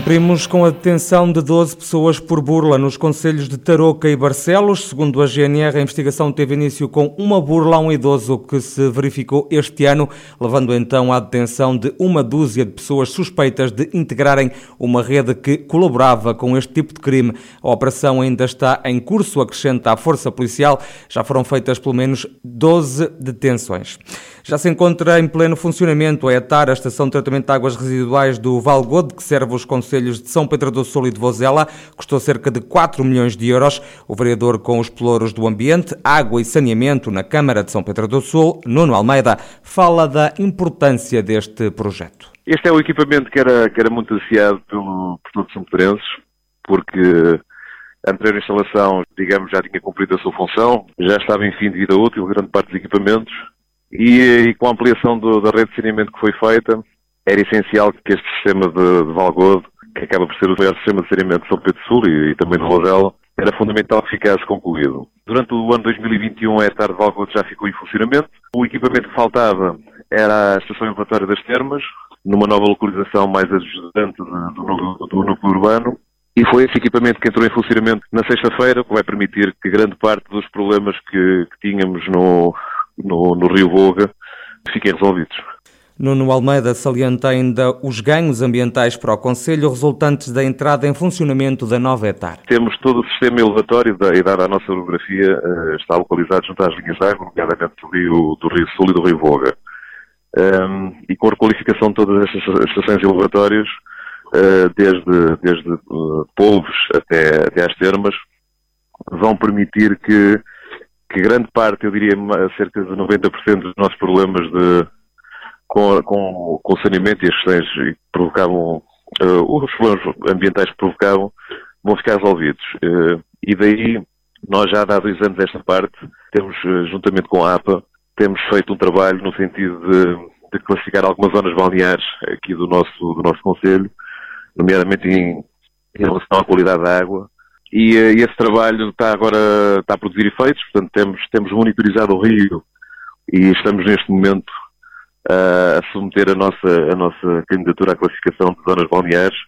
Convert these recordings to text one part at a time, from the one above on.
Abrimos com a detenção de 12 pessoas por burla nos conselhos de Tarouca e Barcelos. Segundo a GNR, a investigação teve início com uma burla a um idoso que se verificou este ano, levando então à detenção de uma dúzia de pessoas suspeitas de integrarem uma rede que colaborava com este tipo de crime. A operação ainda está em curso, acrescenta a Força Policial. Já foram feitas pelo menos 12 detenções. Já se encontra em pleno funcionamento a ETAR, a Estação de Tratamento de Águas Residuais do Valgode, que serve os conselhos de São Pedro do Sul e de Vozela. Custou cerca de 4 milhões de euros. O vereador com os pelouros do ambiente, água e saneamento na Câmara de São Pedro do Sul, Nuno Almeida, fala da importância deste projeto. Este é o equipamento que era, que era muito ansiado pelo, por todos os são porque a anterior instalação, digamos, já tinha cumprido a sua função, já estava em fim de vida útil, grande parte dos equipamentos, e, e, com a ampliação do, da rede de saneamento que foi feita, era essencial que este sistema de, de que acaba por ser o maior sistema de saneamento de São Pedro Sul e, e também de Rosela, era fundamental que ficasse concluído. Durante o ano 2021, a ETAR de Valgode já ficou em funcionamento. O equipamento que faltava era a estação elevatória das termas, numa nova localização mais ajudante do, do, do núcleo urbano. E foi esse equipamento que entrou em funcionamento na sexta-feira, que vai permitir que grande parte dos problemas que, que tínhamos no, no, no Rio Voga fiquem resolvidos. Nuno Almeida salienta ainda os ganhos ambientais para o Conselho resultantes da entrada em funcionamento da nova etar. Temos todo o sistema elevatório da, e dada a nossa orografia, uh, está localizado junto às linhas de água, nomeadamente do Rio, do Rio Sul e do Rio Voga. Um, e com a requalificação de todas estas estações elevatórias, uh, desde, desde uh, polvos até, até às termas, vão permitir que que grande parte, eu diria cerca de 90% dos nossos problemas de, com, com, o saneamento e as questões que provocavam, uh, os problemas ambientais que provocavam, vão ficar resolvidos. Uh, e daí, nós já há dois anos esta parte, temos, uh, juntamente com a APA, temos feito um trabalho no sentido de, de classificar algumas zonas balneares aqui do nosso, do nosso Conselho, nomeadamente em, em relação à qualidade da água, e, uh, esse trabalho está agora está a produzir efeitos, portanto temos, temos monitorizado o rio e estamos neste momento a submeter a nossa, a nossa candidatura à classificação de zonas balneares,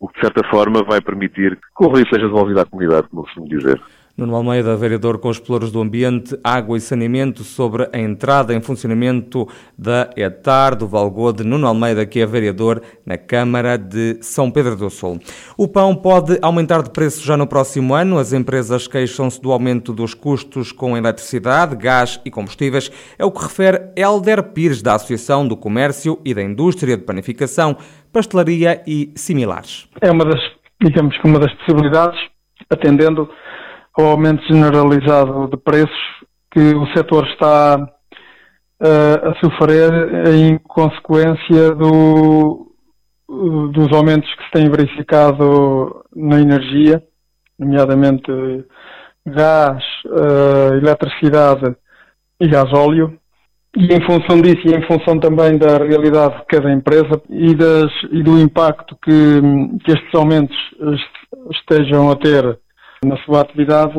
o que de certa forma vai permitir que o rio seja devolvido à comunidade, como costumo dizer. Nuno Almeida, vereador com os Pelouros do Ambiente, Água e Saneamento, sobre a entrada em funcionamento da ETAR do Valgode. Nuno Almeida, que é vereador na Câmara de São Pedro do Sul. O pão pode aumentar de preço já no próximo ano. As empresas queixam-se do aumento dos custos com eletricidade, gás e combustíveis. É o que refere Helder Pires, da Associação do Comércio e da Indústria de Panificação, Pastelaria e similares. É uma das, digamos que uma das possibilidades, atendendo ao aumento generalizado de preços que o setor está uh, a sofrer em consequência do, dos aumentos que se têm verificado na energia, nomeadamente gás, uh, eletricidade e gasóleo. E em função disso e em função também da realidade de cada empresa e, das, e do impacto que, que estes aumentos estejam a ter na sua atividade,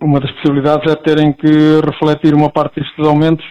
uma das possibilidades é terem que refletir uma parte destes aumentos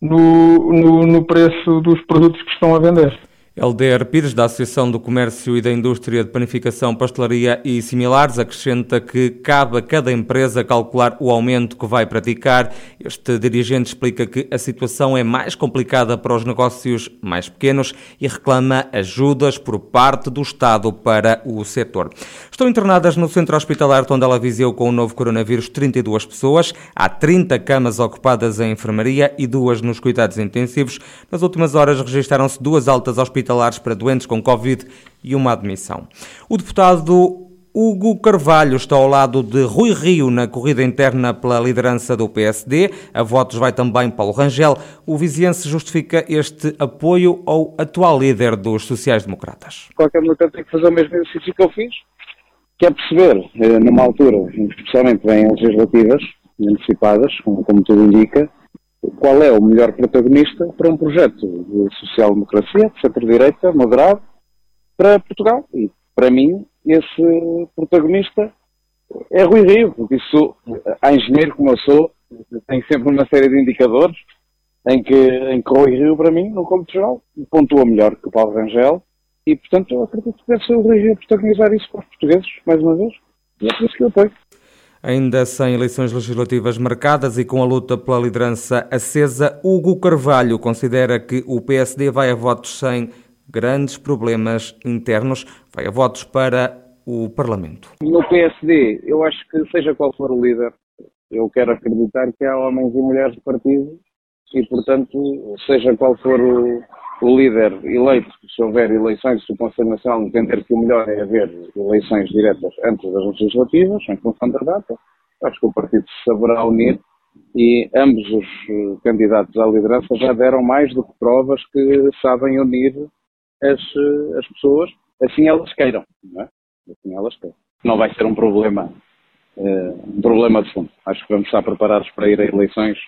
no, no, no preço dos produtos que estão a vender. Helder Pires, da Associação do Comércio e da Indústria de Panificação, Pastelaria e similares, acrescenta que cabe a cada empresa calcular o aumento que vai praticar. Este dirigente explica que a situação é mais complicada para os negócios mais pequenos e reclama ajudas por parte do Estado para o setor. Estão internadas no centro hospitalar Tondela Viseu com o novo coronavírus 32 pessoas. Há 30 camas ocupadas em enfermaria e duas nos cuidados intensivos. Nas últimas horas registaram-se duas altas hospitalares hospitalares para doentes com Covid e uma admissão. O deputado Hugo Carvalho está ao lado de Rui Rio na corrida interna pela liderança do PSD. A votos vai também Paulo Rangel. O viziense justifica este apoio ao atual líder dos sociais-democratas. Qualquer militante tem que fazer o mesmo exercício que eu fiz, que é perceber, eh, numa altura, especialmente em legislativas antecipadas, como, como tudo indica, qual é o melhor protagonista para um projeto de social-democracia, de centro-direita, moderado, para Portugal. E, para mim, esse protagonista é Rui Rio, porque isso, a engenheiro como eu sou, tem sempre uma série de indicadores em que, em que Rui Rio, para mim, no cômputo geral, pontua melhor que o Paulo Rangel e, portanto, eu acredito que deve ser o Rui Rio protagonizar isso para os portugueses, mais uma vez, e é por isso que eu apoio. Ainda sem eleições legislativas marcadas e com a luta pela liderança acesa, Hugo Carvalho considera que o PSD vai a votos sem grandes problemas internos, vai a votos para o Parlamento. No PSD, eu acho que seja qual for o líder, eu quero acreditar que há homens e mulheres de partido e, portanto, seja qual for o, o líder eleito, se houver eleições, se o Conselho Nacional entender que o melhor é haver eleições diretas antes das legislativas, em função da data, acho que o partido se saberá unir e ambos os eh, candidatos à liderança já deram mais do que provas que sabem unir as, eh, as pessoas, assim elas queiram, não é? Assim elas queiram. Não vai ser um problema, uh, um problema de fundo. Acho que vamos estar preparados para ir a eleições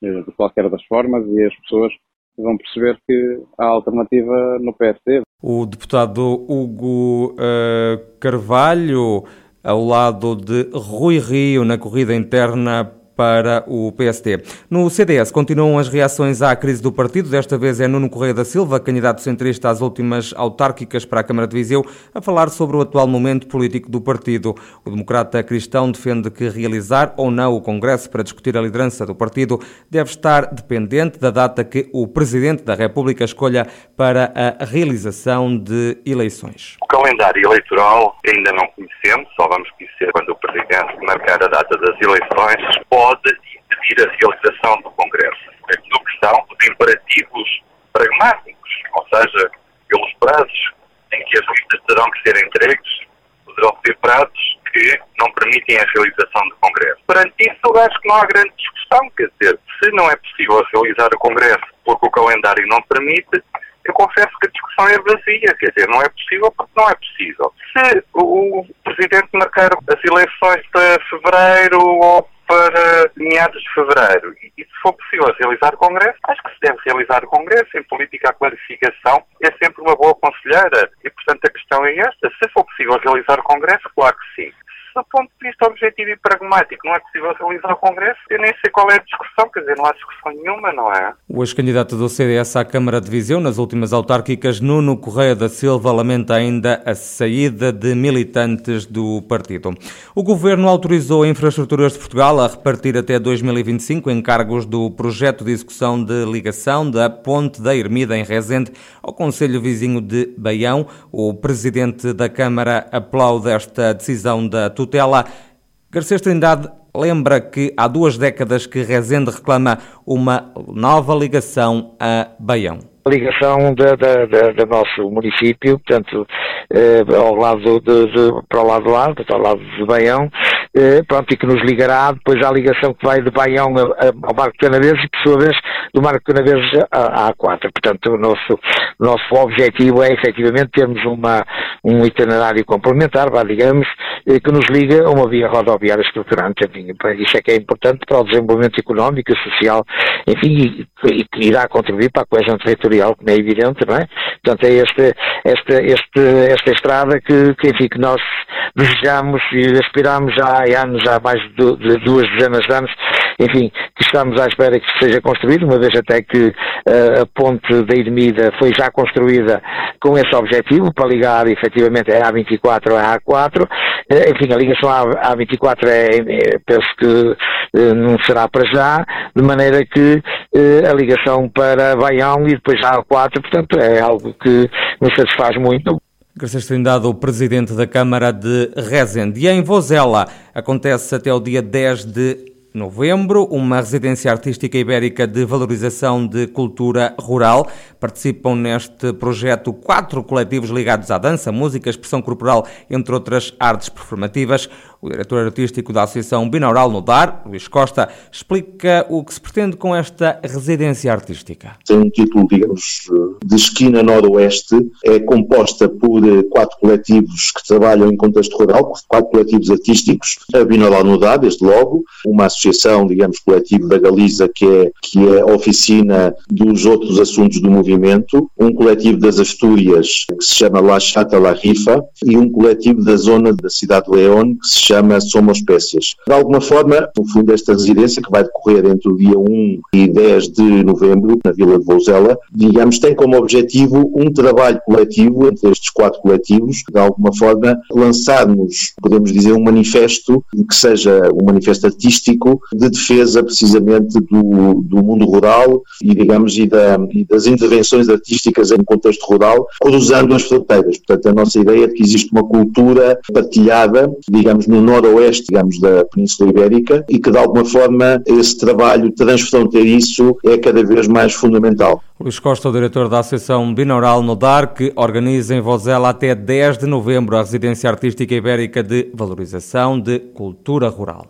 de qualquer das formas e as pessoas vão perceber que há alternativa no PSD. O deputado Hugo uh, Carvalho, ao lado de Rui Rio, na corrida interna para o PSD. No CDS continuam as reações à crise do partido. Desta vez é Nuno Correia da Silva, candidato centrista às últimas autárquicas para a Câmara de Viseu, a falar sobre o atual momento político do partido. O democrata cristão defende que realizar ou não o Congresso para discutir a liderança do partido deve estar dependente da data que o Presidente da República escolha para a realização de eleições. O calendário eleitoral ainda não conhecemos, só vamos conhecer quando o Presidente marcar a data das eleições pode impedir a realização do Congresso. É tudo questão de imperativos pragmáticos, ou seja, pelos prazos em que as listas terão que ser entregues, poderão ser prazos que não permitem a realização do Congresso. Perante isso, acho que não há grande discussão, quer dizer, se não é possível realizar o Congresso porque o calendário não permite, eu confesso que a discussão é vazia, quer dizer, não é possível porque não é possível. Se o Presidente marcar as eleições para fevereiro ou para meados de fevereiro. E, se for possível realizar o Congresso, acho que se deve realizar o Congresso. Em política, a clarificação é sempre uma boa conselheira. E, portanto, a questão é esta. Se for possível realizar o Congresso, claro que sim do ponto de vista objetivo e pragmático, não é possível realizar o Congresso, eu nem sei qual é a discussão, quer dizer, não há discussão nenhuma, não é? O ex-candidato do CDS à Câmara de Viseu, nas últimas autárquicas, Nuno Correia da Silva, lamenta ainda a saída de militantes do partido. O Governo autorizou a Infraestruturas de Portugal a repartir até 2025 encargos do projeto de execução de ligação da Ponte da Ermida em Rezende ao Conselho Vizinho de Baião. O presidente da Câmara aplaude esta decisão da tutela. Garcês Trindade lembra que há duas décadas que Rezende reclama uma nova ligação a Baião. A ligação do nosso município, portanto, eh, ao lado de, de, para o lado do lado, portanto, ao lado de Baião, eh, pronto, e que nos ligará depois à ligação que vai de Baião ao Marco Canaveses e, por sua vez, do Marco Canaveses à A4. Portanto, o nosso, nosso objetivo é, efetivamente, termos uma, um itinerário complementar, vá, digamos, eh, que nos liga a uma via rodoviária estruturante. Enfim, isso é que é importante para o desenvolvimento económico e social, enfim, e, que irá contribuir para a coesão territorial, como é evidente, não é? Portanto, é este, esta, este, esta estrada que, que, enfim, que nós desejamos e aspiramos há anos, há mais de duas dezenas de anos, enfim, que estamos à espera que seja construído, uma vez até que uh, a ponte da Ermida foi já construída com esse objetivo, para ligar efetivamente a A24 à A4, uh, enfim, a ligação à A24 é, é penso que uh, não será para já, de maneira que a ligação para Baião e depois à A4, portanto, é algo que nos satisfaz muito. Garcês Trindade, o presidente da Câmara de Rezende. E em Vozela acontece até o dia 10 de novembro, uma residência artística ibérica de valorização de cultura rural. Participam neste projeto quatro coletivos ligados à dança, música, expressão corporal, entre outras artes performativas. O diretor artístico da Associação Binaural no DAR, Luís Costa, explica o que se pretende com esta residência artística. Tem um título, digamos, de esquina noroeste, é composta por eh, quatro coletivos que trabalham em contexto rural, quatro coletivos artísticos, a Binaural no DAR, desde logo, uma associação, digamos, coletivo da Galiza, que é, que é oficina dos outros assuntos do movimento, um coletivo das Astúrias, que se chama La Chata La Rifa, e um coletivo da zona da cidade de León, que se chama Somos Espécies. De alguma forma, no fundo, esta residência, que vai decorrer entre o dia 1 e 10 de novembro, na Vila de Vouzela, digamos, tem como objetivo um trabalho coletivo entre estes quatro coletivos, de alguma forma, lançarmos, podemos dizer, um manifesto que seja um manifesto artístico de defesa precisamente do, do mundo rural e, digamos, e, da, e das intervenções artísticas em contexto rural, cruzando as fronteiras. Portanto, a nossa ideia é que existe uma cultura partilhada, digamos, no noroeste, digamos, da Península Ibérica e que, de alguma forma, esse trabalho transfronteiriço é cada vez mais fundamental. Luís Costa, o diretor da Associação Binaural Nodar, que organiza em Vozela até 10 de novembro a residência artística ibérica de valorização de cultura rural.